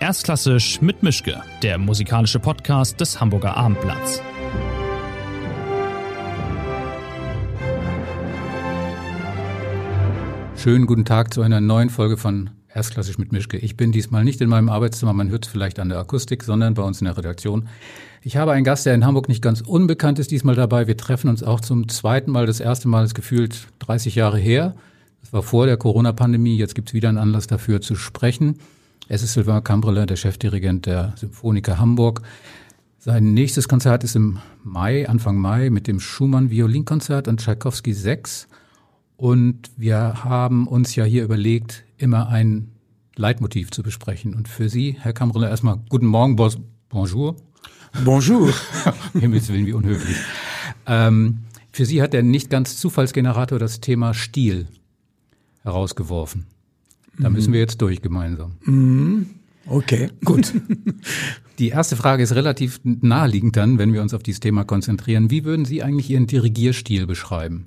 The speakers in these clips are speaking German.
Erstklassisch mit Mischke, der musikalische Podcast des Hamburger Abendblatts. Schönen guten Tag zu einer neuen Folge von Erstklassisch mit Mischke. Ich bin diesmal nicht in meinem Arbeitszimmer, man hört es vielleicht an der Akustik, sondern bei uns in der Redaktion. Ich habe einen Gast, der in Hamburg nicht ganz unbekannt ist, diesmal dabei. Wir treffen uns auch zum zweiten Mal. Das erste Mal ist gefühlt 30 Jahre her. Das war vor der Corona-Pandemie. Jetzt gibt es wieder einen Anlass dafür zu sprechen. Es ist Sylvain Cambreler, der Chefdirigent der Symphoniker Hamburg. Sein nächstes Konzert ist im Mai, Anfang Mai, mit dem Schumann Violinkonzert und Tchaikovsky 6. Und wir haben uns ja hier überlegt, immer ein Leitmotiv zu besprechen. Und für Sie, Herr Cambreler, erstmal guten Morgen, bonjour. Bonjour. Himmels Willen, wie unhöflich. Ähm, für Sie hat der nicht ganz Zufallsgenerator das Thema Stil herausgeworfen. Da müssen wir jetzt durch gemeinsam. Mhm. Okay. Gut. Die erste Frage ist relativ naheliegend dann, wenn wir uns auf dieses Thema konzentrieren. Wie würden Sie eigentlich Ihren Dirigierstil beschreiben?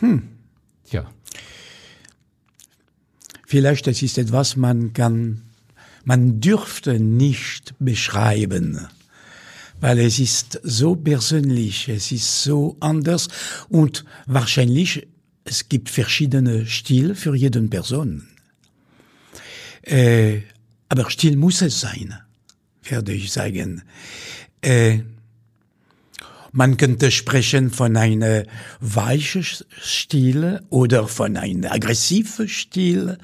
Hm. Tja. Vielleicht das ist etwas, man kann, man dürfte nicht beschreiben, weil es ist so persönlich, es ist so anders und wahrscheinlich es gibt verschiedene Stil für jeden Person. Äh, aber Stil muss es sein, werde ich sagen. Äh, man könnte sprechen von einem weichen Stil oder von einem aggressiven Stil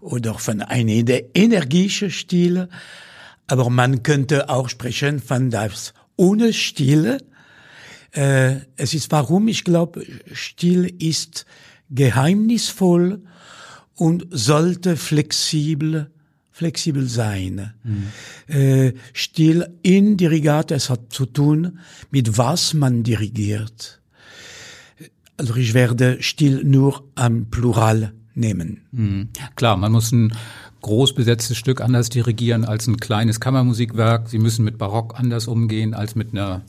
oder von einem energischen Stil. Aber man könnte auch sprechen von das ohne Stil äh, es ist warum ich glaube, Stil ist geheimnisvoll und sollte flexibel flexibel sein. Mhm. Äh, Stil in Dirigat, es hat zu tun mit was man dirigiert. Also ich werde Stil nur am Plural nehmen. Mhm. Klar, man muss ein groß besetztes Stück anders dirigieren als ein kleines Kammermusikwerk. Sie müssen mit Barock anders umgehen als mit einer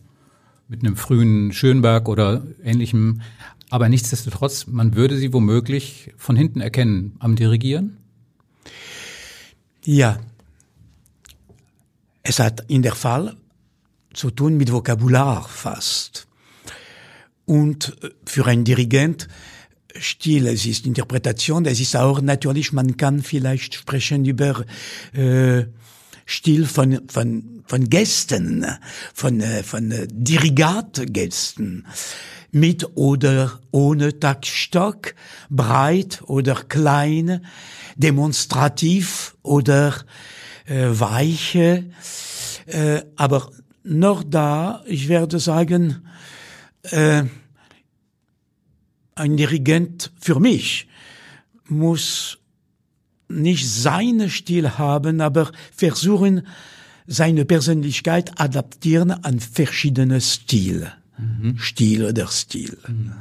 mit einem frühen Schönberg oder ähnlichem. Aber nichtsdestotrotz, man würde sie womöglich von hinten erkennen am Dirigieren? Ja. Es hat in der Fall zu tun mit Vokabular fast. Und äh, für ein Dirigent Stil, es ist Interpretation, es ist auch natürlich, man kann vielleicht sprechen über äh, Stil von, von, von Gästen, von, äh, von äh, Dirigatgästen, mit oder ohne Taktstock, breit oder klein, demonstrativ oder äh, weiche, äh, aber noch da, ich werde sagen, äh, ein Dirigent für mich muss nicht seinen Stil haben, aber versuchen, seine Persönlichkeit adaptieren an verschiedene Stile. Mhm. Stil oder Stil. Mhm.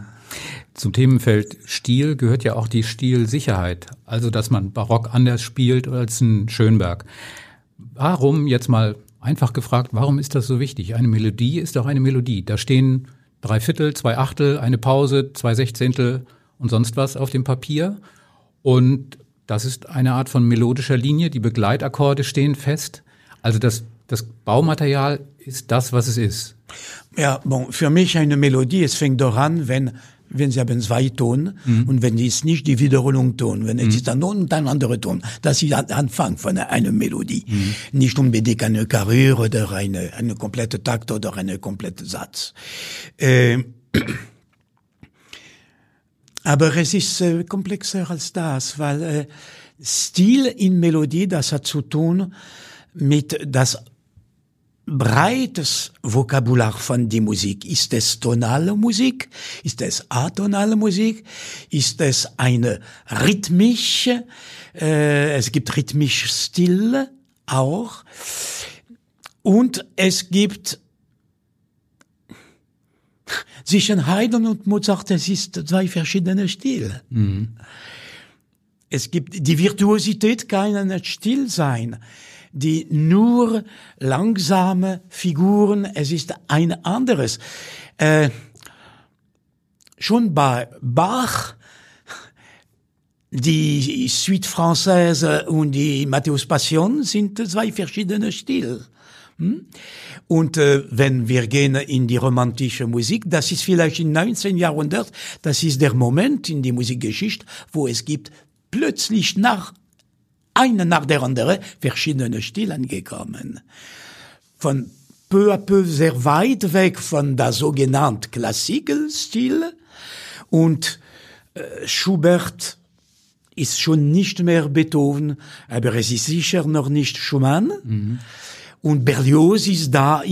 Zum Themenfeld Stil gehört ja auch die Stilsicherheit. Also, dass man Barock anders spielt als ein Schönberg. Warum, jetzt mal einfach gefragt, warum ist das so wichtig? Eine Melodie ist doch eine Melodie. Da stehen drei Viertel, zwei Achtel, eine Pause, zwei Sechzehntel und sonst was auf dem Papier. Und das ist eine Art von melodischer Linie. Die Begleitakkorde stehen fest. Also das, das Baumaterial ist das, was es ist. Ja, bon, für mich eine Melodie, es fängt doch an, wenn wenn Sie haben zwei Ton mhm. und wenn es nicht die Wiederholung Ton, wenn es mhm. ist ein Ton und ein anderer Ton, das ist der Anfang von einer Melodie. Mhm. Nicht unbedingt eine Karriere oder eine, eine komplette Takt oder eine komplette Satz. Äh, aber es ist äh, komplexer als das, weil äh, Stil in Melodie, das hat zu tun mit das breites Vokabular von die Musik. Ist es tonale Musik? Ist es atonale Musik? Ist es eine rhythmische? Äh, es gibt rhythmische Stile auch. Und es gibt zwischen Haydn und Mozart, es ist zwei verschiedene Stile. Mhm. Es gibt, die Virtuosität kann nicht still sein. Die nur langsame Figuren, es ist ein anderes. Äh, schon bei Bach, die Suite Française und die Matthäus Passion sind zwei verschiedene Stile. Hm? Und äh, wenn wir gehen in die romantische Musik, das ist vielleicht im 19. Jahrhundert, das ist der Moment in die Musikgeschichte, wo es gibt plötzlich nach eine nach der andere verschiedene Stilen gekommen. Von peu à peu sehr weit weg von der sogenannten Klassikstil und äh, Schubert ist schon nicht mehr Beethoven, aber es ist sicher noch nicht Schumann. Mhm. Und Berlioz ist da,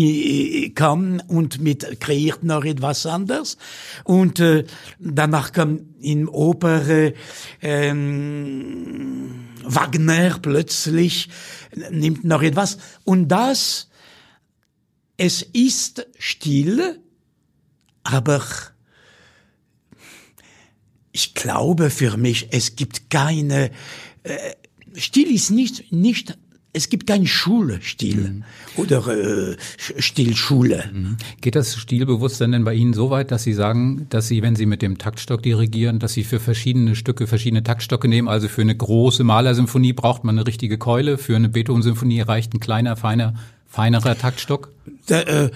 kam und mit kreiert noch etwas anderes. Und äh, danach kam in Oper ähm, Wagner plötzlich, nimmt noch etwas. Und das, es ist still, aber ich glaube für mich, es gibt keine, äh, still ist nicht, nicht es gibt keinen Schulstil mhm. oder äh, Stilschule. Mhm. Geht das Stilbewusstsein denn bei Ihnen so weit, dass Sie sagen, dass Sie, wenn Sie mit dem Taktstock dirigieren, dass Sie für verschiedene Stücke verschiedene Taktstocke nehmen? Also für eine große Malersymphonie braucht man eine richtige Keule, für eine Beethoven-Symphonie reicht ein kleiner, feiner, feinerer Taktstock? Der äh,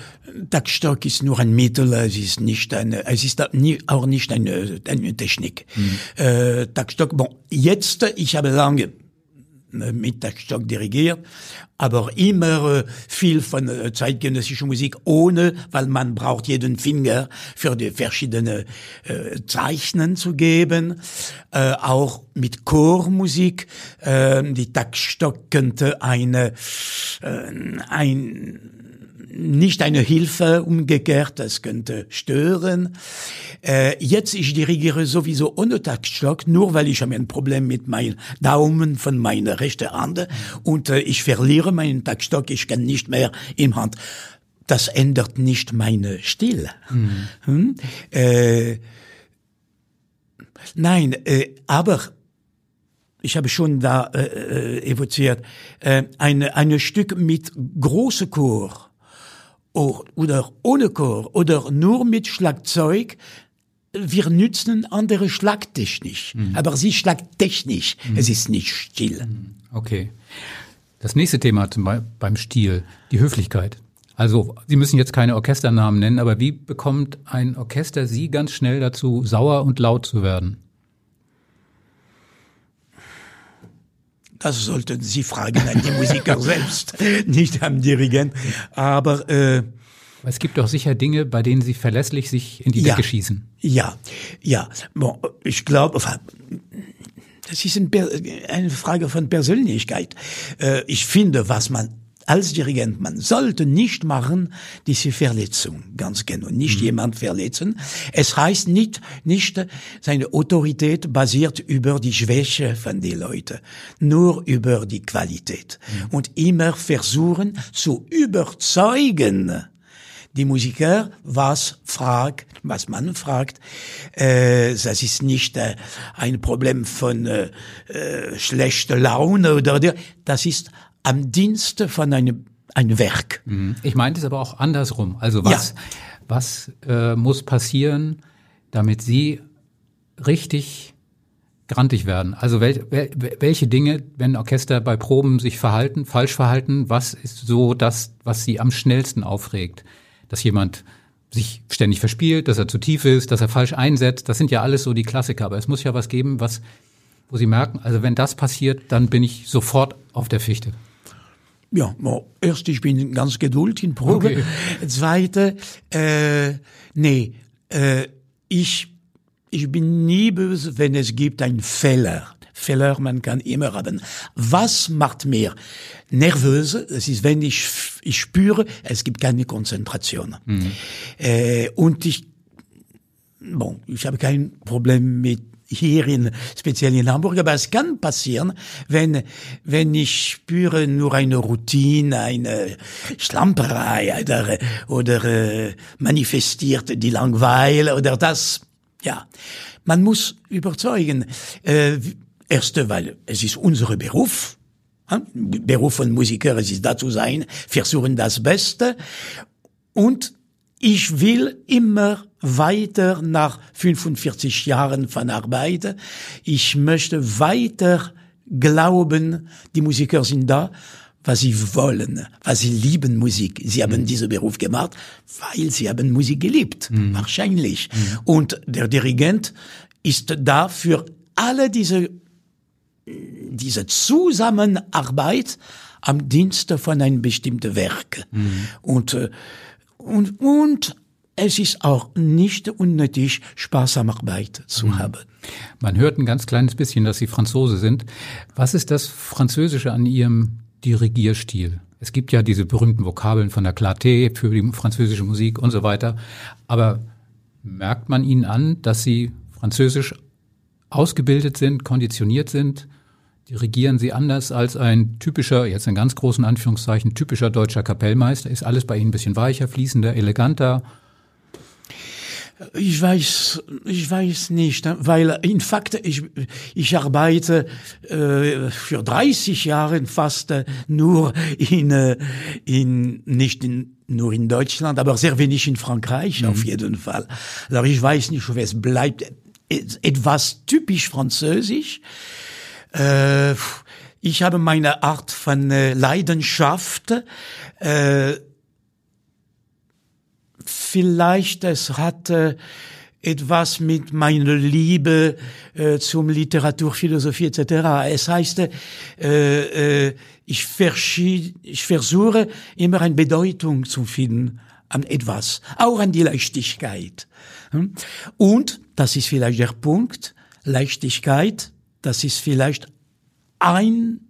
Taktstock ist nur ein Mittel, es ist nicht eine, es ist auch nicht eine, eine Technik. Mhm. Äh, Taktstock, bon, jetzt, ich habe lange mit Taktstock dirigiert, aber immer äh, viel von äh, zeitgenössischer Musik ohne, weil man braucht jeden Finger für die verschiedenen äh, Zeichnen zu geben, äh, auch mit Chormusik. Äh, die Taktstock könnte eine äh, ein nicht eine Hilfe, umgekehrt, das könnte stören. Äh, jetzt, ich dirigiere sowieso ohne Taktstock, nur weil ich habe ein Problem mit meinem Daumen von meiner rechten Hand und äh, ich verliere meinen Taktstock, ich kann nicht mehr im Hand. Das ändert nicht meine Stil. Mhm. Hm? Äh, nein, äh, aber ich habe schon da äh, äh evoziert, äh, eine, eine Stück mit große Chor oder ohne Chor oder nur mit Schlagzeug, wir nützen andere Schlagtechnik, mhm. aber sie Schlagtechnik, mhm. es ist nicht still. Mhm. Okay. Das nächste Thema zum beim Stil, die Höflichkeit. Also, Sie müssen jetzt keine Orchesternamen nennen, aber wie bekommt ein Orchester Sie ganz schnell dazu, sauer und laut zu werden? Das sollten Sie fragen an die Musiker selbst, nicht am Dirigent. Aber äh, es gibt doch sicher Dinge, bei denen Sie verlässlich sich in die ja, Decke schießen. Ja, ja. Bon, ich glaube, das ist eine Frage von Persönlichkeit. Äh, ich finde, was man als Dirigent, man sollte nicht machen diese Verletzung, ganz genau, nicht mhm. jemand verletzen. Es heißt nicht, nicht, seine Autorität basiert über die Schwäche von den Leuten, nur über die Qualität. Mhm. Und immer versuchen zu überzeugen, die Musiker, was fragt, was man fragt, äh, das ist nicht äh, ein Problem von äh, äh, schlechter Laune oder das ist am Dienste von einem ein Werk. Mhm. Ich meinte es aber auch andersrum. Also was, ja. was äh, muss passieren, damit Sie richtig grantig werden? Also wel, wel, welche Dinge, wenn Orchester bei Proben sich verhalten, falsch verhalten, was ist so das, was Sie am schnellsten aufregt? Dass jemand sich ständig verspielt, dass er zu tief ist, dass er falsch einsetzt, das sind ja alles so die Klassiker. Aber es muss ja was geben, was, wo Sie merken, also wenn das passiert, dann bin ich sofort auf der Fichte. Ja, erst, ich bin ganz geduldig in Probe. Okay. Zweite, äh, nee, äh, ich, ich bin nie böse, wenn es gibt einen Fehler. Fehler, man kann immer haben. Was macht mir nervös? Es ist, wenn ich, ich spüre, es gibt keine Konzentration. Mhm. Äh, und ich, bon, ich habe kein Problem mit hier in, speziell in Hamburg, aber es kann passieren, wenn, wenn ich spüre nur eine Routine, eine Schlamperei oder, oder äh, manifestiert die Langweile oder das, ja. Man muss überzeugen. Äh, erste, weil es ist unser Beruf, Beruf von Musiker, es ist da zu sein, versuchen das Beste und ich will immer weiter nach 45 Jahren von Arbeit. Ich möchte weiter glauben, die Musiker sind da, was sie wollen, was sie lieben Musik. Sie haben mhm. diesen Beruf gemacht, weil sie haben Musik geliebt, mhm. wahrscheinlich. Mhm. Und der Dirigent ist da für alle diese, diese Zusammenarbeit am Dienste von einem bestimmten Werk. Mhm. Und, äh, und, und es ist auch nicht unnötig, sparsame Arbeit zu mhm. haben. Man hört ein ganz kleines bisschen, dass Sie Franzose sind. Was ist das Französische an Ihrem Dirigierstil? Es gibt ja diese berühmten Vokabeln von der Clarté für die französische Musik und so weiter. Aber merkt man Ihnen an, dass Sie Französisch ausgebildet sind, konditioniert sind? Dirigieren Sie anders als ein typischer, jetzt in ganz großen Anführungszeichen, typischer deutscher Kapellmeister? Ist alles bei Ihnen ein bisschen weicher, fließender, eleganter? Ich weiß, ich weiß nicht, weil in Fakt ich ich arbeite äh, für 30 Jahre fast äh, nur in äh, in nicht in nur in Deutschland, aber sehr wenig in Frankreich mhm. auf jeden Fall. Also ich weiß nicht, ob es bleibt etwas typisch französisch. Äh, ich habe meine Art von äh, Leidenschaft. Äh, vielleicht es hat äh, etwas mit meiner Liebe äh, zum Literatur, Philosophie etc. Es heißt, äh, äh, ich, ich versuche immer eine Bedeutung zu finden an etwas, auch an die Leichtigkeit. Hm? Und, das ist vielleicht der Punkt, Leichtigkeit, das ist vielleicht ein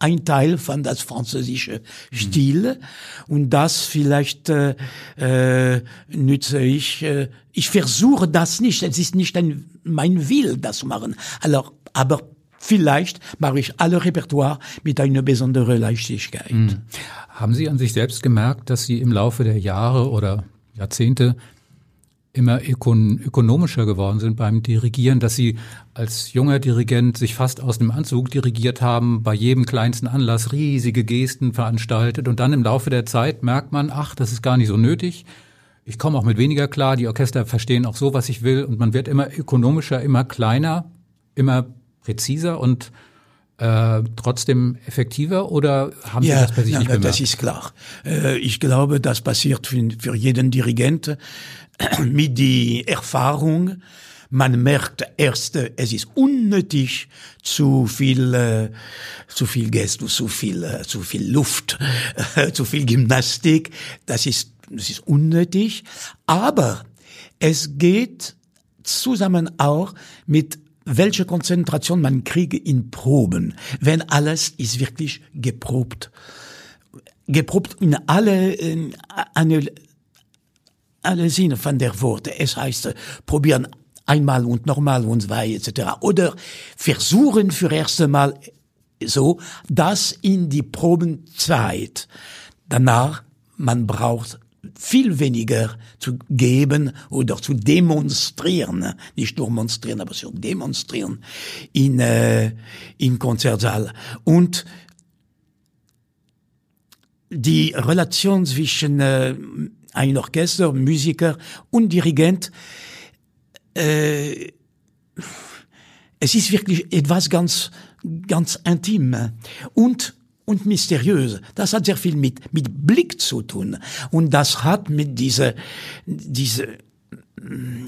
ein Teil von das französische Stil mhm. und das vielleicht äh, äh, nütze ich. Äh, ich versuche das nicht. Es ist nicht ein, mein Will, das zu machen. Alors, aber vielleicht mache ich alle Repertoire mit einer besonderen Leichtigkeit. Mhm. Haben Sie an sich selbst gemerkt, dass Sie im Laufe der Jahre oder Jahrzehnte immer ökon ökonomischer geworden sind beim Dirigieren, dass sie als junger Dirigent sich fast aus dem Anzug dirigiert haben, bei jedem kleinsten Anlass riesige Gesten veranstaltet und dann im Laufe der Zeit merkt man, ach, das ist gar nicht so nötig. Ich komme auch mit weniger klar, die Orchester verstehen auch so, was ich will und man wird immer ökonomischer, immer kleiner, immer präziser und äh, trotzdem effektiver oder haben Sie ja, das bei sich ja, nicht bemerkt? Das ist klar. Äh, ich glaube, das passiert für, für jeden Dirigent mit die Erfahrung. Man merkt erst, es ist unnötig, zu viel, äh, zu viel Gestus, zu viel, äh, zu viel Luft, äh, zu viel Gymnastik. Das ist, das ist unnötig. Aber es geht zusammen auch mit welche Konzentration man kriege in Proben, wenn alles ist wirklich geprobt. Geprobt in alle, in eine, alle Sinne von der Worte. Es heißt, probieren einmal und nochmal und zwei etc. Oder versuchen für erste Mal so, dass in die Probenzeit danach man braucht viel weniger zu geben oder zu demonstrieren, nicht nur monstrieren, aber zu demonstrieren in, äh, im Konzertsaal. Und die Relation zwischen äh, ein Orchester, Musiker und Dirigent, äh, es ist wirklich etwas ganz, ganz intim. Und und mysteriös. Das hat sehr viel mit, mit Blick zu tun. Und das hat mit dieser, diese,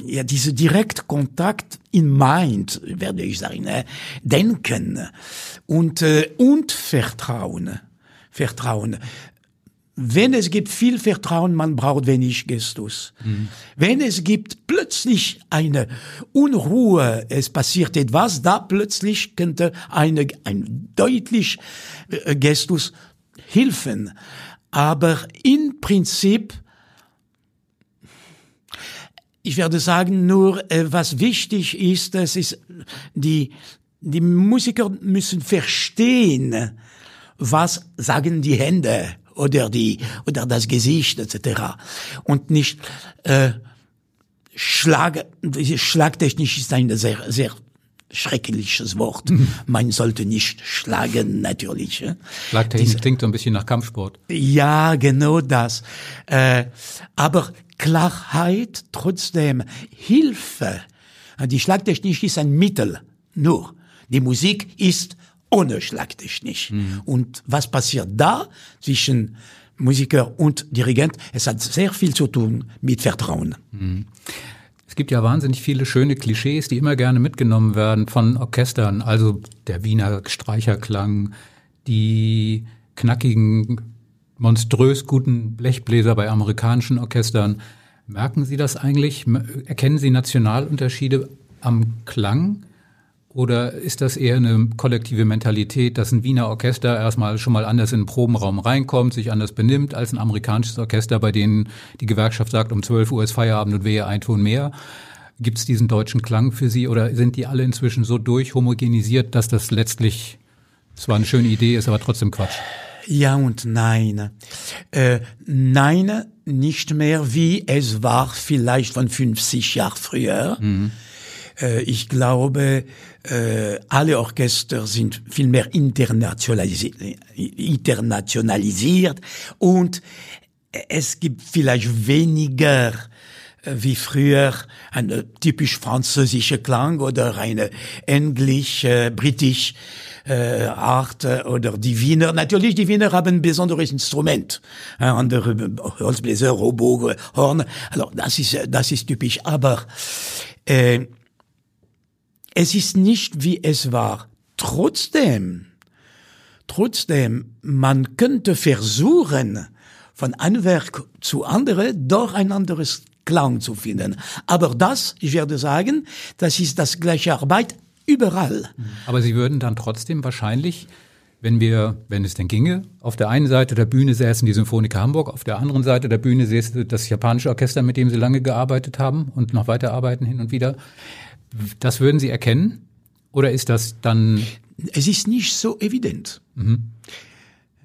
ja, diese Direktkontakt in Mind, werde ich sagen, äh, Denken und, äh, und Vertrauen. Vertrauen. Wenn es gibt viel Vertrauen, man braucht wenig Gestus. Mhm. Wenn es gibt plötzlich eine Unruhe, es passiert etwas, da plötzlich könnte eine, ein deutlich äh, Gestus helfen. Aber im Prinzip, ich werde sagen, nur äh, was wichtig ist, das ist, die, die Musiker müssen verstehen, was sagen die Hände oder die oder das Gesicht etc. Und nicht äh, Schlag, Schlagtechnisch ist eine sehr sehr schreckliches Wort. Man sollte nicht schlagen, natürlich. Schlagtechnik Diese, klingt so ein bisschen nach Kampfsport. Ja, genau das. Äh, aber Klarheit, trotzdem Hilfe. Die Schlagtechnik ist ein Mittel, nur. Die Musik ist ohne Schlagtechnik. Mhm. Und was passiert da zwischen Musiker und Dirigent? Es hat sehr viel zu tun mit Vertrauen. Mhm. Es gibt ja wahnsinnig viele schöne Klischees, die immer gerne mitgenommen werden von Orchestern. Also der Wiener Streicherklang, die knackigen, monströs guten Blechbläser bei amerikanischen Orchestern. Merken Sie das eigentlich? Erkennen Sie Nationalunterschiede am Klang? Oder ist das eher eine kollektive Mentalität, dass ein Wiener Orchester erstmal schon mal anders in den Probenraum reinkommt, sich anders benimmt als ein amerikanisches Orchester, bei denen die Gewerkschaft sagt, um 12 Uhr ist Feierabend und wehe ein Ton mehr? Gibt es diesen deutschen Klang für Sie oder sind die alle inzwischen so durchhomogenisiert, dass das letztlich zwar eine schöne Idee ist, aber trotzdem Quatsch? Ja und nein. Äh, nein, nicht mehr wie es war vielleicht von 50 Jahren früher. Mhm. Äh, ich glaube, äh, alle Orchester sind viel mehr internationalisiert, internationalisiert und es gibt vielleicht weniger äh, wie früher eine typisch französische Klang oder eine englisch, äh, äh, Art äh, oder die Wiener. Natürlich, die Wiener haben ein besonderes Instrument, äh, andere Holzbläser, Robo, Horn. Also das ist das ist typisch. Aber äh, es ist nicht, wie es war. Trotzdem, trotzdem, man könnte versuchen, von ein Werk zu andere doch ein anderes Klang zu finden. Aber das, ich werde sagen, das ist das gleiche Arbeit überall. Aber Sie würden dann trotzdem wahrscheinlich, wenn wir, wenn es denn ginge, auf der einen Seite der Bühne säßen die Symphoniker Hamburg, auf der anderen Seite der Bühne säße das japanische Orchester, mit dem Sie lange gearbeitet haben und noch weiterarbeiten hin und wieder. Das würden Sie erkennen? Oder ist das dann? Es ist nicht so evident. Mhm.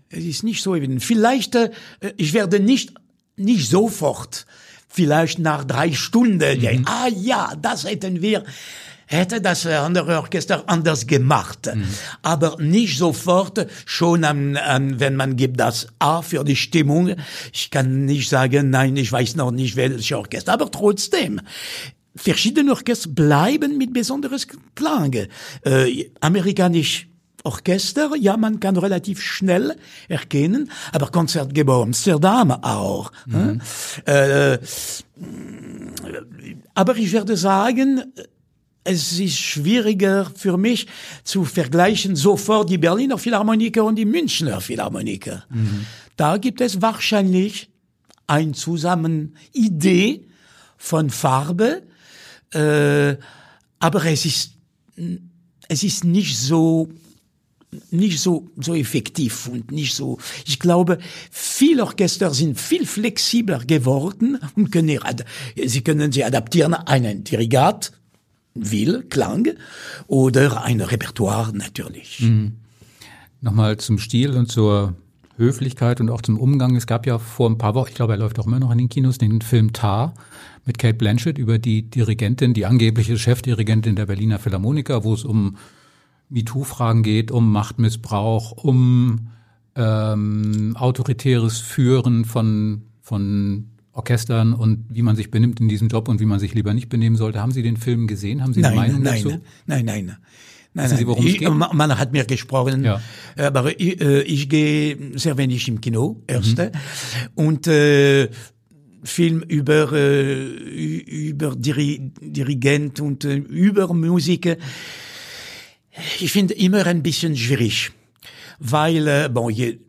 Es ist nicht so evident. Vielleicht, äh, ich werde nicht, nicht sofort, vielleicht nach drei Stunden, mhm. ah ja, das hätten wir, hätte das andere Orchester anders gemacht. Mhm. Aber nicht sofort, schon an, an, wenn man gibt das A für die Stimmung. Ich kann nicht sagen, nein, ich weiß noch nicht, welches Orchester. Aber trotzdem, verschiedene Orchester bleiben mit besonderes Klang. Äh, amerikanisch Orchester, ja, man kann relativ schnell erkennen, aber Konzertgeber Amsterdam auch. Mhm. Äh, aber ich werde sagen, es ist schwieriger für mich zu vergleichen sofort die Berliner Philharmoniker und die Münchner Philharmoniker. Mhm. Da gibt es wahrscheinlich ein zusammen Idee von Farbe, äh, aber es ist, es ist nicht so, nicht so, so effektiv und nicht so, ich glaube, viele Orchester sind viel flexibler geworden und können, sie können sie adaptieren einen Dirigat, will, Klang oder ein Repertoire natürlich. Mhm. Nochmal zum Stil und zur Höflichkeit und auch zum Umgang. Es gab ja vor ein paar Wochen, ich glaube, er läuft auch immer noch in den Kinos, den Film Tar mit Kate Blanchett über die Dirigentin, die angebliche Chefdirigentin der Berliner Philharmoniker, wo es um MeToo-Fragen geht, um Machtmissbrauch, um ähm, autoritäres Führen von, von Orchestern und wie man sich benimmt in diesem Job und wie man sich lieber nicht benehmen sollte. Haben Sie den Film gesehen? Haben Sie eine Meinung nein, dazu? Nein, nein, nein. Nein, Wissen Sie, worum ich, es geht? Man hat mir gesprochen, ja. aber ich, äh, ich gehe sehr wenig im Kino, erste. Mhm. Und äh, Film über, äh, über Diri Dirigent und äh, über Musik. Ich finde immer ein bisschen schwierig, weil, äh, bon, je,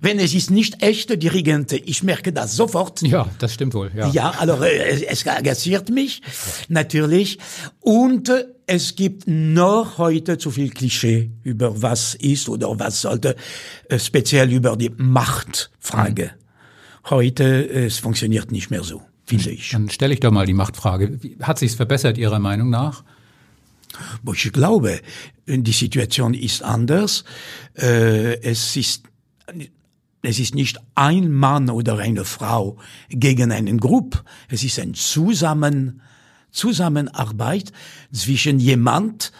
wenn es ist nicht echte Dirigente, ich merke das sofort. Ja, das stimmt wohl. Ja, ja also äh, es agaciert mich natürlich und äh, es gibt noch heute zu viel Klischee über was ist oder was sollte, äh, speziell über die Machtfrage. Mhm. Heute, es funktioniert nicht mehr so, finde ich. Dann stelle ich doch mal die Machtfrage. Hat sich's verbessert Ihrer Meinung nach? Ich glaube, die Situation ist anders. Äh, es ist, es ist nicht ein Mann oder eine Frau gegen einen Grupp. Es ist ein Zusammen, Zusammenarbeit zwischen jemand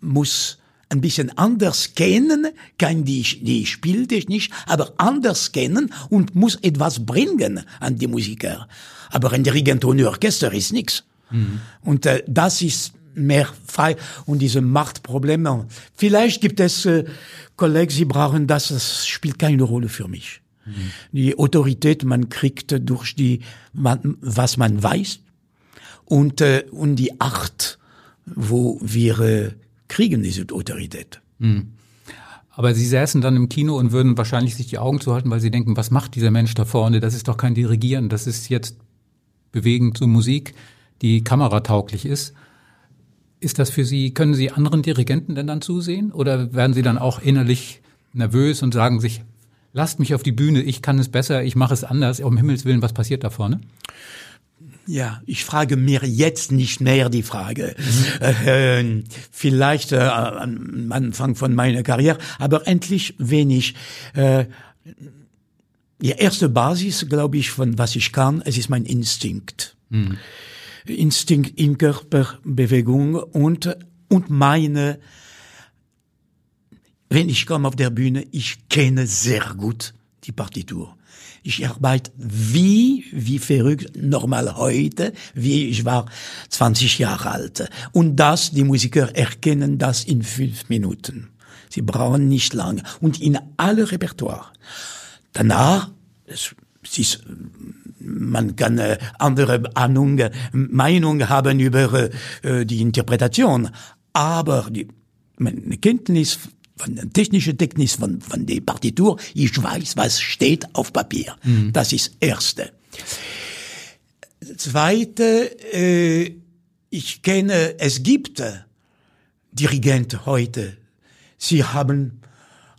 muss ein bisschen anders kennen, kann die, die Spieltechnik, aber anders kennen und muss etwas bringen an die Musiker. Aber ein Dirigent ohne Orchester ist nichts. Mhm. Und äh, das ist mehr frei und diese Machtprobleme. Vielleicht gibt es äh, Kollegen, sie brauchen das, das spielt keine Rolle für mich. Mhm. Die Autorität, man kriegt durch die, man, was man weiß und, äh, und die Art, wo wir äh, kriegen diese Autorität. Mhm. Aber Sie säßen dann im Kino und würden wahrscheinlich sich die Augen zuhalten, weil Sie denken, was macht dieser Mensch da vorne? Das ist doch kein Dirigieren, das ist jetzt Bewegen zu Musik, die kameratauglich ist. Ist das für Sie, können Sie anderen Dirigenten denn dann zusehen? Oder werden Sie dann auch innerlich nervös und sagen sich, lasst mich auf die Bühne, ich kann es besser, ich mache es anders, um Himmels Willen, was passiert da vorne? Ja, ich frage mir jetzt nicht mehr die Frage. Mhm. Äh, vielleicht äh, am Anfang von meiner Karriere, aber endlich wenig. Äh, die erste Basis, glaube ich, von was ich kann, es ist mein Instinkt. Mhm. Instinkt in Körperbewegung und, und meine, wenn ich komme auf der Bühne, ich kenne sehr gut die Partitur. Ich arbeite wie, wie verrückt, normal heute, wie ich war 20 Jahre alt. Und das, die Musiker erkennen das in fünf Minuten. Sie brauchen nicht lange. Und in alle Repertoire. Danach, es, es ist man kann äh, andere Ahnung, Meinung haben über äh, die Interpretation, aber die meine Kenntnis von der technischen Technik von, von der Partitur, ich weiß, was steht auf Papier. Mhm. Das ist erste. Zweite, äh, ich kenne, es gibt Dirigenten heute, sie haben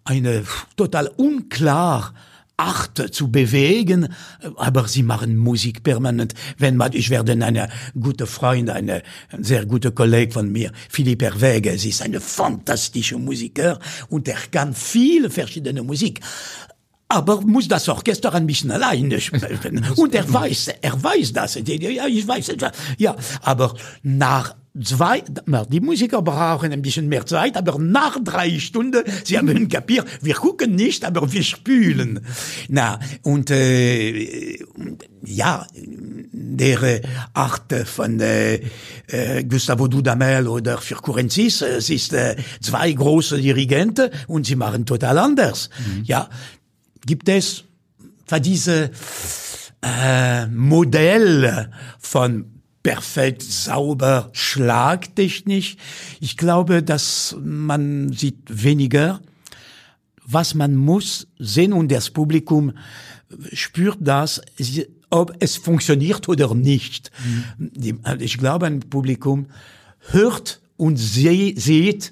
eine total unklar Art zu bewegen, aber sie machen Musik permanent. Wenn man, ich werde eine gute Freund, eine sehr gute Kollege von mir, Philipp Erwege, sie ist eine fantastische Musiker und er kann viele verschiedene Musik aber muss das Orchester ein bisschen alleine spielen. Und er weiß, er weiß das. Ja, ich weiß, ja, aber nach zwei, die Musiker brauchen ein bisschen mehr Zeit, aber nach drei Stunden, sie haben kapiert, wir gucken nicht, aber wir spülen. Na, und äh, ja, der Art von äh, äh, Gustavo Dudamel oder für Curenzis, es ist äh, zwei große Dirigenten und sie machen total anders. Mhm. Ja, gibt es für diese äh, Modell von perfekt sauber schlagtechnisch. Ich glaube, dass man sieht weniger, was man muss sehen und das Publikum spürt das, ob es funktioniert oder nicht. Mhm. Ich glaube, ein Publikum hört und sieht,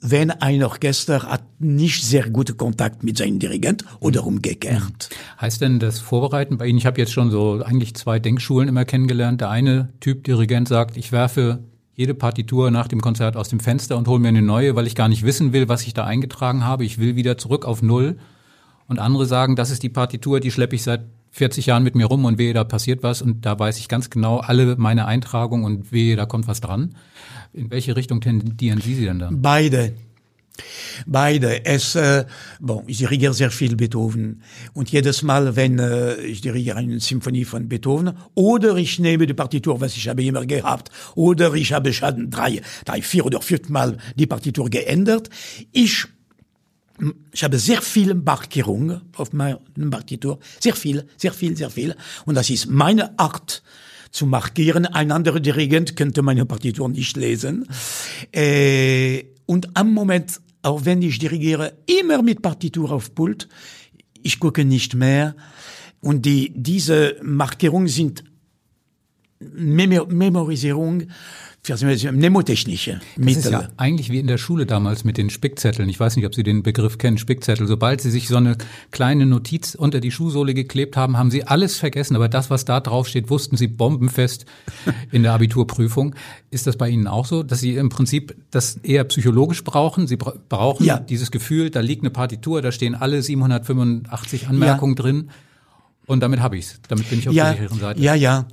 wenn ein Orchester hat nicht sehr guten Kontakt mit seinem Dirigent oder umgekehrt. Heißt denn das Vorbereiten bei Ihnen, ich habe jetzt schon so eigentlich zwei Denkschulen immer kennengelernt. Der eine Typ Dirigent sagt, ich werfe jede Partitur nach dem Konzert aus dem Fenster und hole mir eine neue, weil ich gar nicht wissen will, was ich da eingetragen habe. Ich will wieder zurück auf Null. Und andere sagen, das ist die Partitur, die schleppe ich seit 40 Jahren mit mir rum und wehe, da passiert was und da weiß ich ganz genau alle meine Eintragungen und wehe, da kommt was dran. In welche Richtung tendieren Sie denn dann? Beide. Beide. Es, äh, bon, ich dirigiere sehr viel Beethoven. Und jedes Mal, wenn äh, ich dirigiere eine Symphonie von Beethoven, oder ich nehme die Partitur, was ich habe immer gehabt, oder ich habe schon drei, drei, vier oder fünf Mal die Partitur geändert. Ich ich habe sehr viele Markierungen auf meiner Partitur. Sehr viel, sehr viel, sehr viel. Und das ist meine Art, zu markieren. Ein anderer Dirigent könnte meine Partitur nicht lesen. Äh, und am Moment, auch wenn ich dirigiere, immer mit Partitur auf Pult, ich gucke nicht mehr. Und die, diese Markierungen sind Memorisierung mnemotechnische Mittel. Das ist ja eigentlich wie in der Schule damals mit den Spickzetteln. Ich weiß nicht, ob Sie den Begriff kennen, Spickzettel. Sobald Sie sich so eine kleine Notiz unter die Schuhsohle geklebt haben, haben Sie alles vergessen. Aber das, was da drauf steht, wussten Sie bombenfest in der Abiturprüfung. Ist das bei Ihnen auch so, dass Sie im Prinzip das eher psychologisch brauchen? Sie brauchen ja. dieses Gefühl, da liegt eine Partitur, da stehen alle 785 Anmerkungen ja. drin. Und damit habe ich's. Damit bin ich auf ja, der sicheren Seite. Ja, ja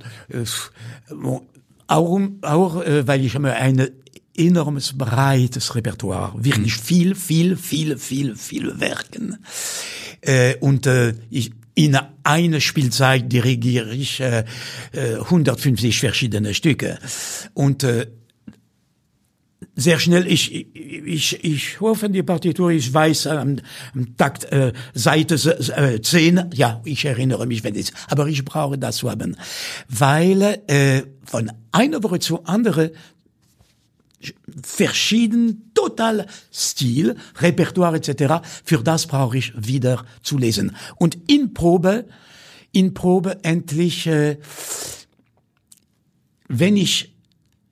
Auch, auch äh, weil ich habe ein enormes breites Repertoire, wirklich viel, viel, viel, viel, viel Werken. Äh, und äh, ich, in einer Spielzeit dirigiere ich äh, 150 verschiedene Stücke. Und äh, sehr schnell, ich, ich, ich hoffe die Partitur, ich weiß am, am Takt äh, Seite äh, 10, ja, ich erinnere mich, wenn es, aber ich brauche das zu haben, weil äh, von einer Woche zu andere verschieden, total Stil, Repertoire etc. Für das brauche ich wieder zu lesen. Und in Probe, in Probe endlich, äh, wenn ich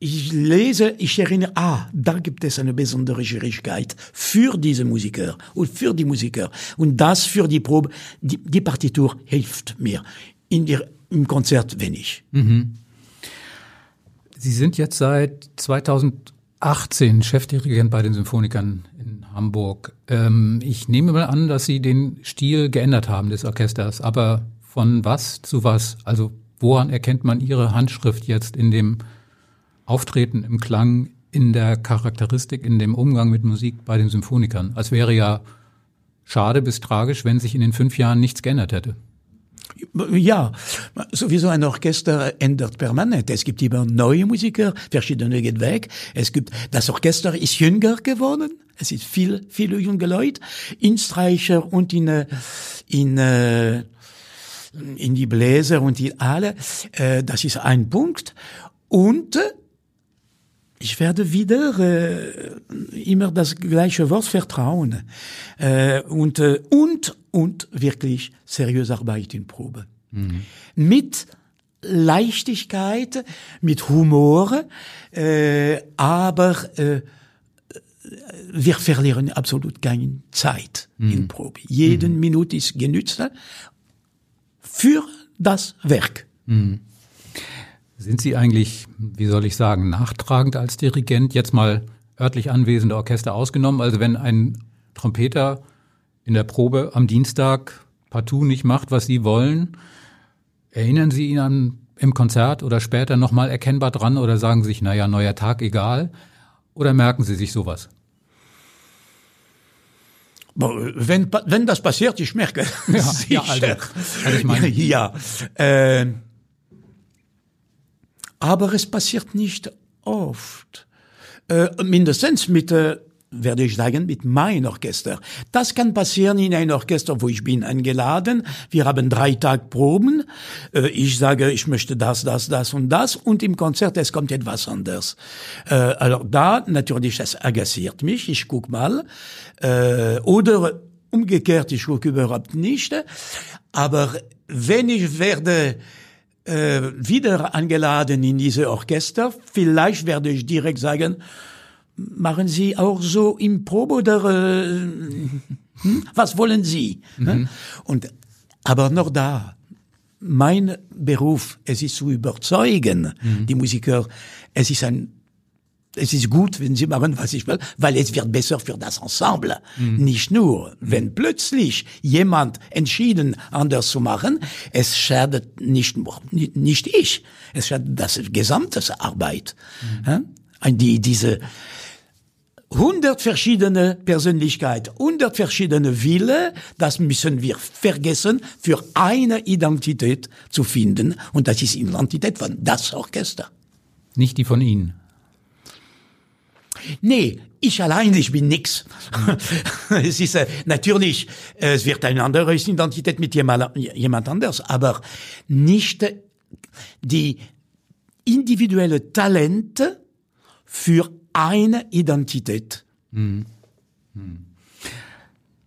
ich lese, ich erinnere, ah, da gibt es eine besondere Schwierigkeit für diese Musiker und für die Musiker. Und das für die Probe, die, die Partitur hilft mir. In der, Im Konzert wenig. Mhm. Sie sind jetzt seit 2018 Chefdirigent bei den Symphonikern in Hamburg. Ähm, ich nehme mal an, dass Sie den Stil geändert haben des Orchesters. Aber von was zu was? Also woran erkennt man Ihre Handschrift jetzt in dem Auftreten im Klang, in der Charakteristik, in dem Umgang mit Musik bei den Symphonikern. Als wäre ja schade bis tragisch, wenn sich in den fünf Jahren nichts geändert hätte. Ja, sowieso ein Orchester ändert permanent. Es gibt immer neue Musiker, verschiedene geht weg. Es gibt, das Orchester ist jünger geworden. Es ist viel, viele junge Leute, in Streicher und in, äh, in, äh, in die Bläser und in alle. Äh, das ist ein Punkt. Und ich werde wieder äh, immer das gleiche Wort vertrauen äh, und äh, und und wirklich seriös Arbeit in Probe mhm. mit Leichtigkeit, mit Humor, äh, aber äh, wir verlieren absolut keine Zeit mhm. in Probe. Jede mhm. Minute ist genützt für das Werk. Mhm. Sind Sie eigentlich, wie soll ich sagen, nachtragend als Dirigent, jetzt mal örtlich anwesende Orchester ausgenommen? Also wenn ein Trompeter in der Probe am Dienstag partout nicht macht, was Sie wollen, erinnern Sie ihn an im Konzert oder später nochmal erkennbar dran oder sagen Sie sich, naja, neuer Tag, egal? Oder merken Sie sich sowas? Wenn, wenn das passiert, ich merke. Ja, ja also, also ich meine, ja, äh, aber es passiert nicht oft. Äh, mindestens mit, äh, werde ich sagen, mit meinem Orchester. Das kann passieren in einem Orchester, wo ich bin eingeladen. Wir haben drei Tage Proben. Äh, ich sage, ich möchte das, das, das und das. Und im Konzert, es kommt etwas anders. Äh, also da, natürlich, das agaciert mich. Ich guck mal. Äh, oder umgekehrt, ich gucke überhaupt nicht. Aber wenn ich werde äh, wieder angeladen in diese Orchester. Vielleicht werde ich direkt sagen, machen Sie auch so im Probe oder äh, hm? was wollen Sie? Mhm. Und aber noch da, mein Beruf, es ist zu überzeugen, mhm. die Musiker, es ist ein es ist gut, wenn sie machen, was ich will, weil es wird besser für das Ensemble. Mhm. Nicht nur, wenn plötzlich jemand entschieden, anders zu machen, es schadet nicht, nicht ich, es schadet das gesamte Arbeit. Mhm. Die, diese, hundert verschiedene Persönlichkeit, hundert verschiedene Wille, das müssen wir vergessen, für eine Identität zu finden. Und das ist die Identität von das Orchester. Nicht die von Ihnen. Nee, ich allein, ich bin nix. es ist äh, natürlich, äh, es wird eine andere Identität mit jemand, jemand anders, aber nicht die individuelle Talente für eine Identität. Hm. Hm.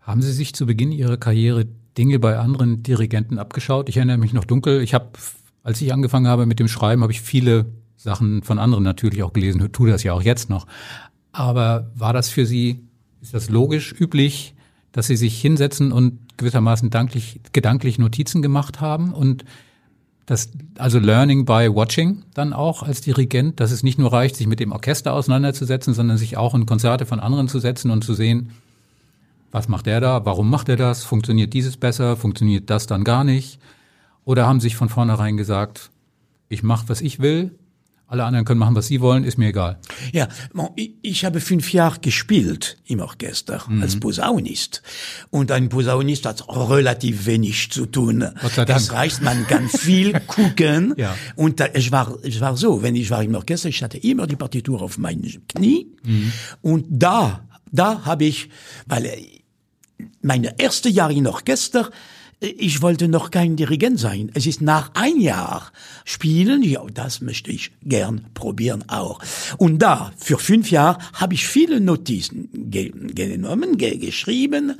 Haben Sie sich zu Beginn Ihrer Karriere Dinge bei anderen Dirigenten abgeschaut? Ich erinnere mich noch dunkel. Ich habe, als ich angefangen habe mit dem Schreiben, habe ich viele Sachen von anderen natürlich auch gelesen, tue das ja auch jetzt noch. Aber war das für Sie, ist das logisch, üblich, dass Sie sich hinsetzen und gewissermaßen danklich, gedanklich Notizen gemacht haben und das, also Learning by Watching dann auch als Dirigent, dass es nicht nur reicht, sich mit dem Orchester auseinanderzusetzen, sondern sich auch in Konzerte von anderen zu setzen und zu sehen, was macht der da, warum macht er das, funktioniert dieses besser, funktioniert das dann gar nicht? Oder haben sich von vornherein gesagt, ich mache, was ich will alle anderen können machen, was sie wollen, ist mir egal. Ja, ich, ich habe fünf Jahre gespielt im Orchester mhm. als Posaunist. Und ein Posaunist hat relativ wenig zu tun. Es reicht, man kann viel gucken. ja. Und da, es, war, es war so, wenn ich war im Orchester, ich hatte immer die Partitur auf meinen Knie. Mhm. Und da, da habe ich, weil meine erste Jahre im Orchester, ich wollte noch kein Dirigent sein. Es ist nach ein Jahr spielen, ja, das möchte ich gern probieren auch. Und da, für fünf Jahre, habe ich viele Notizen ge genommen, ge geschrieben,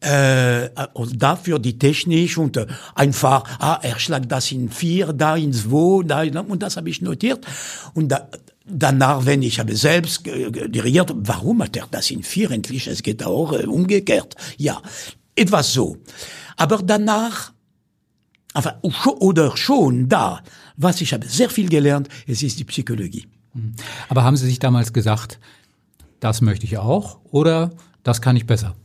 äh, dafür die Technik und äh, einfach, ah, er schlagt das in vier, da in zwei, da, und das habe ich notiert. Und da, Danach, wenn ich habe selbst dirigiert, warum hat er das in vier endlich? Es geht auch äh, umgekehrt. Ja, etwas so. Aber danach, oder schon da, was ich habe sehr viel gelernt, es ist die Psychologie. Mhm. Aber haben Sie sich damals gesagt, das möchte ich auch oder das kann ich besser?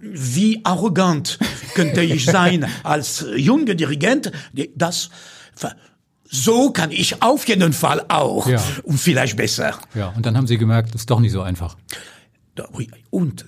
Wie arrogant könnte ich sein als junger Dirigent, das so kann ich auf jeden Fall auch ja. und vielleicht besser. Ja, und dann haben Sie gemerkt, das ist doch nicht so einfach. Und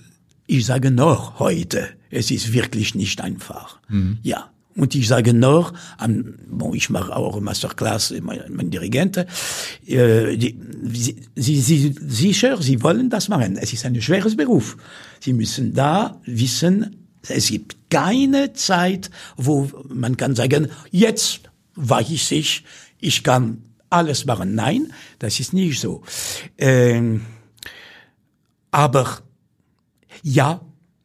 ich sage noch heute, es ist wirklich nicht einfach. Mhm. Ja. Und ich sage noch, am, bon, ich mache auch Masterclass, mein, mein Dirigent, äh, die, sie, sie, sie, sicher, sie wollen das machen. Es ist ein schweres Beruf. Sie müssen da wissen, es gibt keine Zeit, wo man kann sagen, jetzt weiß ich, ich kann alles machen. Nein, das ist nicht so. Ähm, aber ja,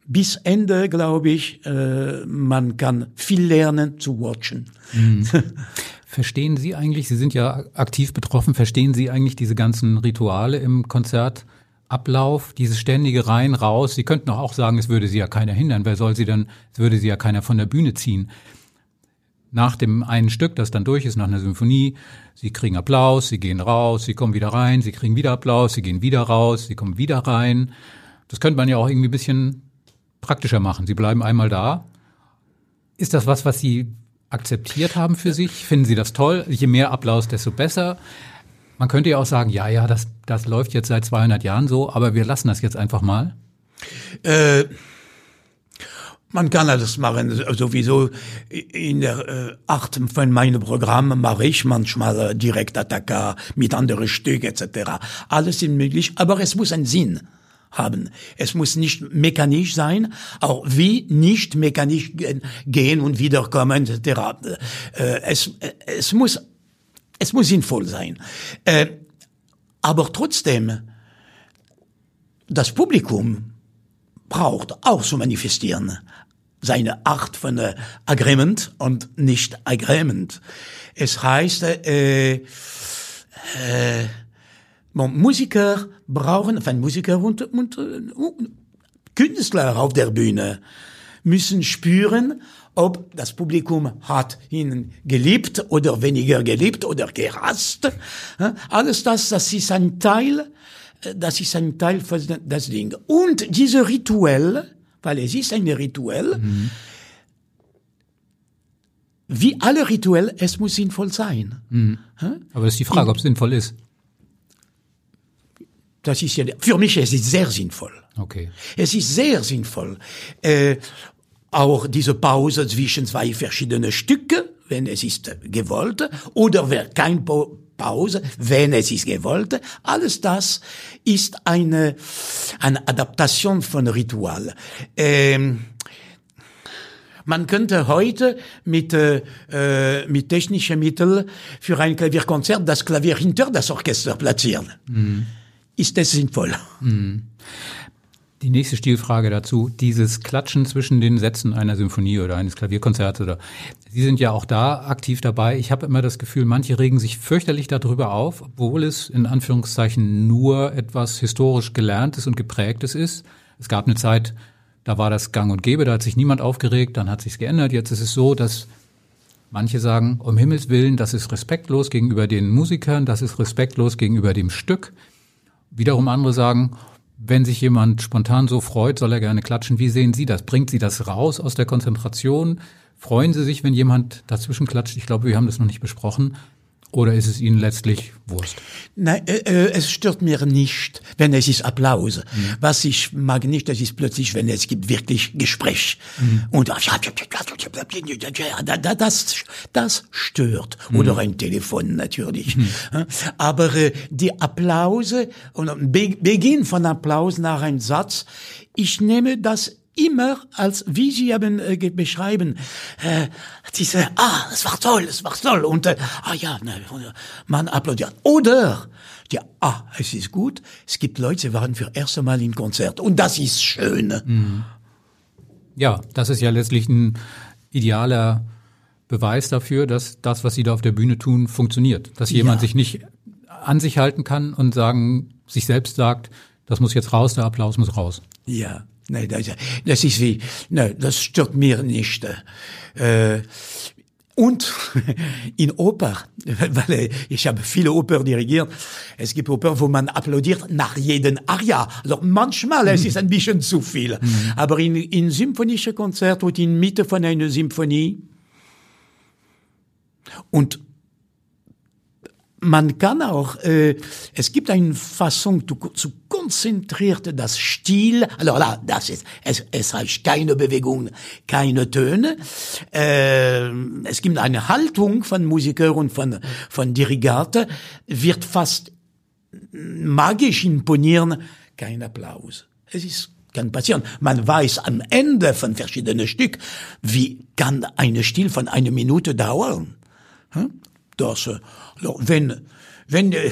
bis Ende, glaube ich, äh, man kann viel lernen zu watchen. Mhm. Verstehen Sie eigentlich, Sie sind ja aktiv betroffen, verstehen Sie eigentlich diese ganzen Rituale im Konzertablauf, dieses ständige rein, raus? Sie könnten auch sagen, es würde Sie ja keiner hindern. Wer soll Sie denn, es würde Sie ja keiner von der Bühne ziehen. Nach dem einen Stück, das dann durch ist, nach einer Symphonie, Sie kriegen Applaus, Sie gehen raus, Sie kommen wieder rein, Sie kriegen wieder Applaus, Sie gehen wieder raus, Sie kommen wieder rein. Das könnte man ja auch irgendwie ein bisschen praktischer machen. Sie bleiben einmal da. Ist das was, was Sie akzeptiert haben für sich? Finden Sie das toll? Je mehr Applaus, desto besser. Man könnte ja auch sagen, ja, ja, das, das läuft jetzt seit 200 Jahren so, aber wir lassen das jetzt einfach mal. Äh, man kann alles machen. Sowieso in der äh, Art von meinem Programm mache ich manchmal äh, direkt Attacca mit anderen Stücken etc. Alles ist möglich, aber es muss einen Sinn haben. Es muss nicht mechanisch sein, auch wie nicht mechanisch gehen und wiederkommen. Äh, es, es muss, es muss sinnvoll sein. Äh, aber trotzdem, das Publikum braucht auch zu manifestieren seine Art von äh, Agreement und nicht Agreement. Es heißt, äh, äh, Musiker brauchen, enfin Musiker und, und, und Künstler auf der Bühne müssen spüren, ob das Publikum hat ihn geliebt oder weniger geliebt oder gehasst. Alles das, das ist ein Teil, das ist ein Teil von das Ding. Und diese Rituell, weil es ist ein Rituell, mhm. wie alle Rituell, es muss sinnvoll sein. Mhm. Aber es ist die Frage, ob es sinnvoll ist. Das ist ja, für mich es ist sehr sinnvoll. Okay. Es ist sehr sinnvoll. Äh, auch diese Pause zwischen zwei verschiedene Stücke, wenn es ist gewollt, oder wer kein Pause, wenn es ist gewollt. Alles das ist eine, eine Adaptation von Ritual. Ähm, man könnte heute mit, äh, äh mit technischen Mitteln für ein Klavierkonzert das Klavier hinter das Orchester platzieren. Mhm ist das sinnvoll. Mhm. Die nächste Stilfrage dazu, dieses Klatschen zwischen den Sätzen einer Symphonie oder eines Klavierkonzerts oder Sie sind ja auch da aktiv dabei. Ich habe immer das Gefühl, manche regen sich fürchterlich darüber auf, obwohl es in Anführungszeichen nur etwas historisch gelerntes und geprägtes ist. Es gab eine Zeit, da war das gang und gäbe, da hat sich niemand aufgeregt, dann hat sich's geändert. Jetzt ist es so, dass manche sagen, um Himmels Willen, das ist respektlos gegenüber den Musikern, das ist respektlos gegenüber dem Stück. Wiederum andere sagen, wenn sich jemand spontan so freut, soll er gerne klatschen. Wie sehen Sie das? Bringt Sie das raus aus der Konzentration? Freuen Sie sich, wenn jemand dazwischen klatscht? Ich glaube, wir haben das noch nicht besprochen. Oder ist es Ihnen letztlich Wurst? Nein, äh, äh, es stört mir nicht, wenn es ist Applaus. Mhm. Was ich mag nicht, das ist plötzlich, wenn es gibt wirklich Gespräch. Mhm. Und das, das stört. Mhm. Oder ein Telefon natürlich. Mhm. Aber äh, die Applause und Beginn von Applaus nach einem Satz, ich nehme das immer als, wie Sie haben äh, beschreiben, äh, diese, ah, es war toll, es war toll, und, äh, ah ja, ne, man applaudiert. Oder, ja, ah, es ist gut, es gibt Leute, die waren für erste Mal in Konzert, und das ist schön. Mhm. Ja, das ist ja letztlich ein idealer Beweis dafür, dass das, was Sie da auf der Bühne tun, funktioniert. Dass jemand ja. sich nicht an sich halten kann und sagen, sich selbst sagt, das muss jetzt raus, der Applaus muss raus. Ja, Nee, das, das ist wie, nee, das stört mir nicht. Äh, und in Oper, weil ich habe viele Oper dirigiert, es gibt Oper, wo man applaudiert nach jedem Aria. Also manchmal, es ist ein bisschen zu viel. Mhm. Aber in, in symphonische Konzert und in Mitte von einer Symphonie und man kann auch, äh, es gibt eine Fassung zu, zu konzentriert das Stil, also là, das ist, es, es heißt keine Bewegung, keine Töne. Äh, es gibt eine Haltung von Musikern und von, von Dirigaten, wird fast magisch imponieren, kein Applaus. Es ist kann passieren. Man weiß am Ende von verschiedenen Stück, wie kann eine Stil von einer Minute dauern. Hm? Das, äh, wenn, wenn, äh,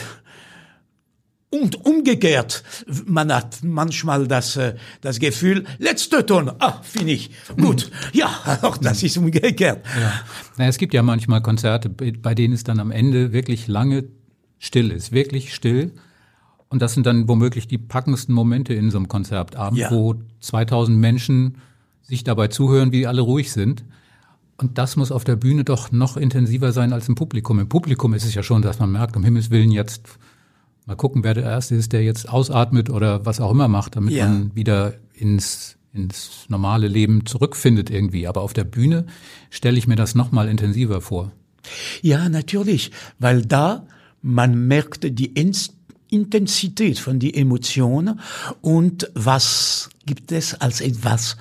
und umgekehrt, man hat manchmal das, äh, das Gefühl, letzter Ton, ah, finde ich, gut. Ja, auch das ist umgekehrt. Ja. Na, es gibt ja manchmal Konzerte, bei denen es dann am Ende wirklich lange still ist, wirklich still. Und das sind dann womöglich die packendsten Momente in so einem Konzertabend, ja. wo 2000 Menschen sich dabei zuhören, wie alle ruhig sind. Und das muss auf der Bühne doch noch intensiver sein als im Publikum. Im Publikum ist es ja schon, dass man merkt, um Himmels Willen jetzt mal gucken, wer der Erste ist, der jetzt ausatmet oder was auch immer macht, damit ja. man wieder ins, ins normale Leben zurückfindet irgendwie. Aber auf der Bühne stelle ich mir das noch mal intensiver vor. Ja, natürlich, weil da man merkt die Intensität von die Emotionen und was gibt es als etwas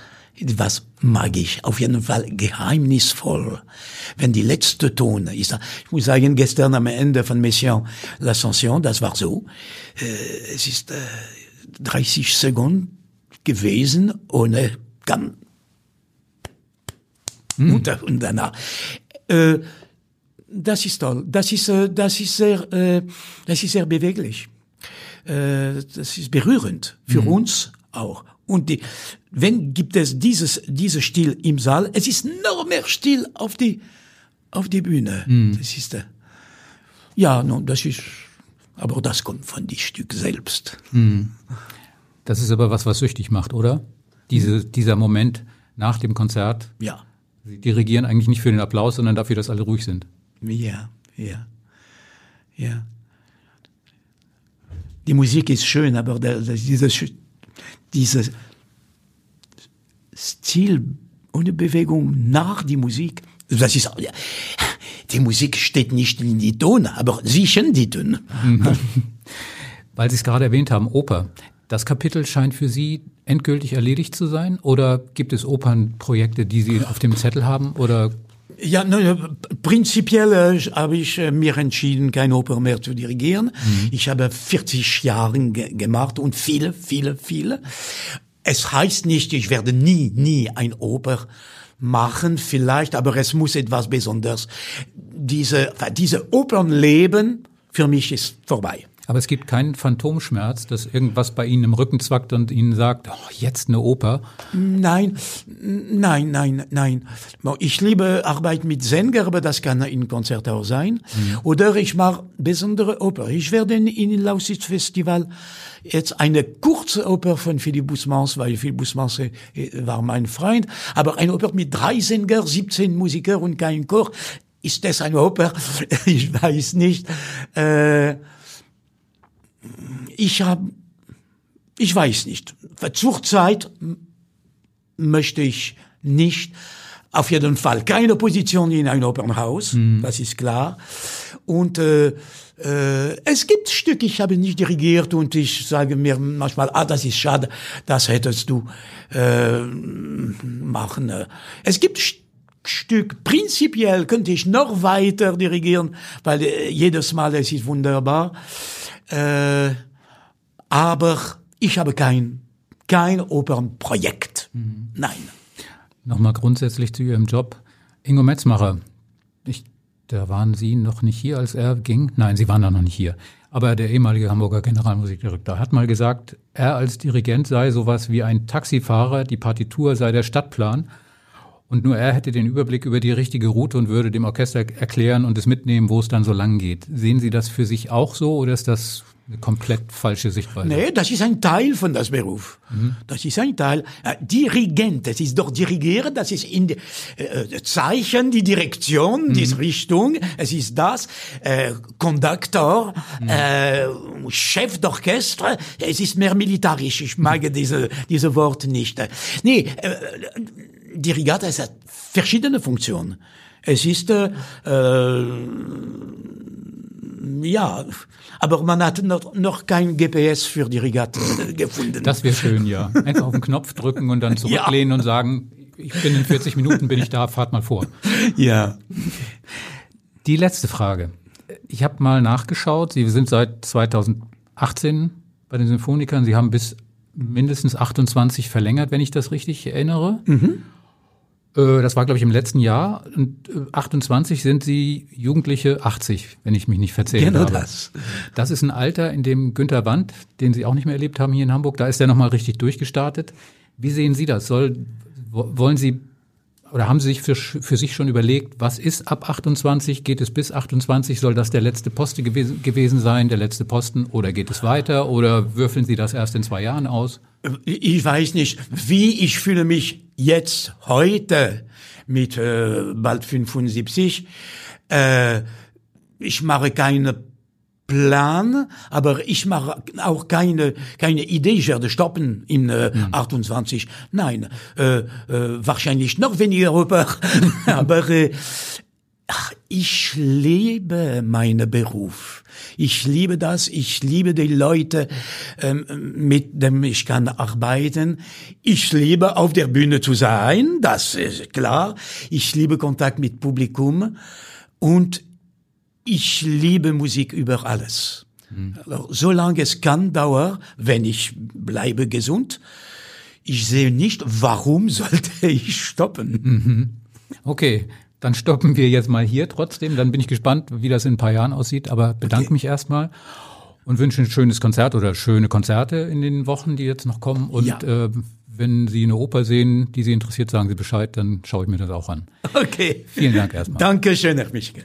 was magisch, auf jeden Fall geheimnisvoll. Wenn die letzte Ton ist, ich muss sagen, gestern am Ende von Mission l'Ascension, das war so, äh, es ist äh, 30 Sekunden gewesen, ohne ganz hm. und, und danach. Äh, das ist toll. Das ist, äh, das ist sehr, äh, das ist sehr beweglich. Äh, das ist berührend für mhm. uns auch. Und die, wenn gibt es dieses, dieses Stil im Saal, es ist noch mehr Stil auf die, auf die Bühne. Mm. Das ist, äh, ja, no, das ist, aber das kommt von die Stück selbst. Mm. Das ist aber was, was süchtig macht, oder? Diese, dieser Moment nach dem Konzert. Ja. Sie dirigieren eigentlich nicht für den Applaus, sondern dafür, dass alle ruhig sind. Ja, ja, ja. Die Musik ist schön, aber der, der, dieses Stil ohne Bewegung nach die Musik, das ist, die Musik steht nicht in die Ton, aber zwischen die Ton. Weil Sie es gerade erwähnt haben, Oper. Das Kapitel scheint für Sie endgültig erledigt zu sein? Oder gibt es Opernprojekte, die Sie auf dem Zettel haben? Oder ja, ne, prinzipiell habe ich äh, mir entschieden, keine Oper mehr zu dirigieren. Mhm. Ich habe 40 Jahre ge gemacht und viele, viele, viele. Es heißt nicht, ich werde nie, nie ein Oper machen, vielleicht, aber es muss etwas Besonderes. Diese, diese Opernleben für mich ist vorbei. Aber es gibt keinen Phantomschmerz, dass irgendwas bei Ihnen im Rücken zwackt und Ihnen sagt, oh, jetzt eine Oper? Nein, nein, nein, nein. Ich liebe Arbeit mit Sänger, aber das kann in Konzert auch sein. Mhm. Oder ich mache besondere Oper. Ich werde in Lausitz Festival jetzt eine kurze Oper von Philippe Busmans, weil Philippe Busmans äh, war mein Freund, aber eine Oper mit drei Sänger, 17 Musiker und kein Chor. Ist das eine Oper? Ich weiß nicht. Äh, ich habe, ich weiß nicht. Zurzeit möchte ich nicht auf jeden Fall keine Position in ein Opernhaus, mhm. das ist klar. Und äh, äh, es gibt Stücke, ich habe nicht dirigiert und ich sage mir manchmal, ah, das ist schade, das hättest du äh, machen. Es gibt Stück. Prinzipiell könnte ich noch weiter dirigieren, weil äh, jedes Mal es ist wunderbar. Äh, aber ich habe kein kein Opernprojekt. Mhm. Nein. Nochmal grundsätzlich zu Ihrem Job. Ingo Metzmacher, ich, da waren Sie noch nicht hier, als er ging. Nein, Sie waren da noch nicht hier. Aber der ehemalige Hamburger Generalmusikdirektor hat mal gesagt, er als Dirigent sei sowas wie ein Taxifahrer, die Partitur sei der Stadtplan. Und nur er hätte den Überblick über die richtige Route und würde dem Orchester erklären und es mitnehmen, wo es dann so lang geht. Sehen Sie das für sich auch so oder ist das eine komplett falsche Sichtweise. Nee, das ist ein Teil von das Beruf. Mhm. Das ist ein Teil. Äh, Dirigent, das ist doch Dirigieren, das ist in äh, Zeichen, die Direktion, mhm. die Richtung, es ist das. Äh, Conductor, mhm. äh, Chef d'Orchestre, es ist mehr militarisch. Ich mag mhm. diese, diese Worte nicht. Nee, äh, Dirigat, es hat verschiedene Funktionen. Es ist, äh, äh ja, aber man hat noch, noch kein GPS für die Regatta gefunden. Das wäre schön, ja. Einfach auf den Knopf drücken und dann zurücklehnen ja. und sagen, ich bin in 40 Minuten, bin ich da, fahrt mal vor. Ja. Die letzte Frage. Ich habe mal nachgeschaut. Sie sind seit 2018 bei den Symphonikern. Sie haben bis mindestens 28 verlängert, wenn ich das richtig erinnere. Mhm. Äh, das war, glaube ich, im letzten Jahr. Und 28 äh, sind Sie Jugendliche 80, wenn ich mich nicht verzählt genau habe. das. Das ist ein Alter, in dem Günter Wand, den Sie auch nicht mehr erlebt haben hier in Hamburg, da ist er nochmal richtig durchgestartet. Wie sehen Sie das? Soll, wollen Sie oder haben Sie sich für, für sich schon überlegt, was ist ab 28? Geht es bis 28? Soll das der letzte Posten gewesen, gewesen sein, der letzte Posten? Oder geht es weiter? Oder würfeln Sie das erst in zwei Jahren aus? Ich weiß nicht, wie ich fühle mich jetzt, heute, mit äh, bald 75. Äh, ich mache keine Plan, aber ich mache auch keine keine Idee, ich werde stoppen in äh, mhm. 28. Nein, äh, äh, wahrscheinlich noch weniger, aber äh, ach, ich liebe meinen Beruf. Ich liebe das, ich liebe die Leute, ähm, mit dem ich kann arbeiten. Ich liebe auf der Bühne zu sein, das ist klar. Ich liebe Kontakt mit Publikum und ich liebe Musik über alles. Mhm. Solange es kann dauern, wenn ich bleibe gesund, ich sehe nicht, warum sollte ich stoppen. Mhm. Okay, dann stoppen wir jetzt mal hier trotzdem. Dann bin ich gespannt, wie das in ein paar Jahren aussieht. Aber bedanke okay. mich erstmal und wünsche ein schönes Konzert oder schöne Konzerte in den Wochen, die jetzt noch kommen. Und ja. äh, wenn Sie eine Oper sehen, die Sie interessiert, sagen Sie Bescheid, dann schaue ich mir das auch an. Okay. Vielen Dank erstmal. Dankeschön, Herr Mischke.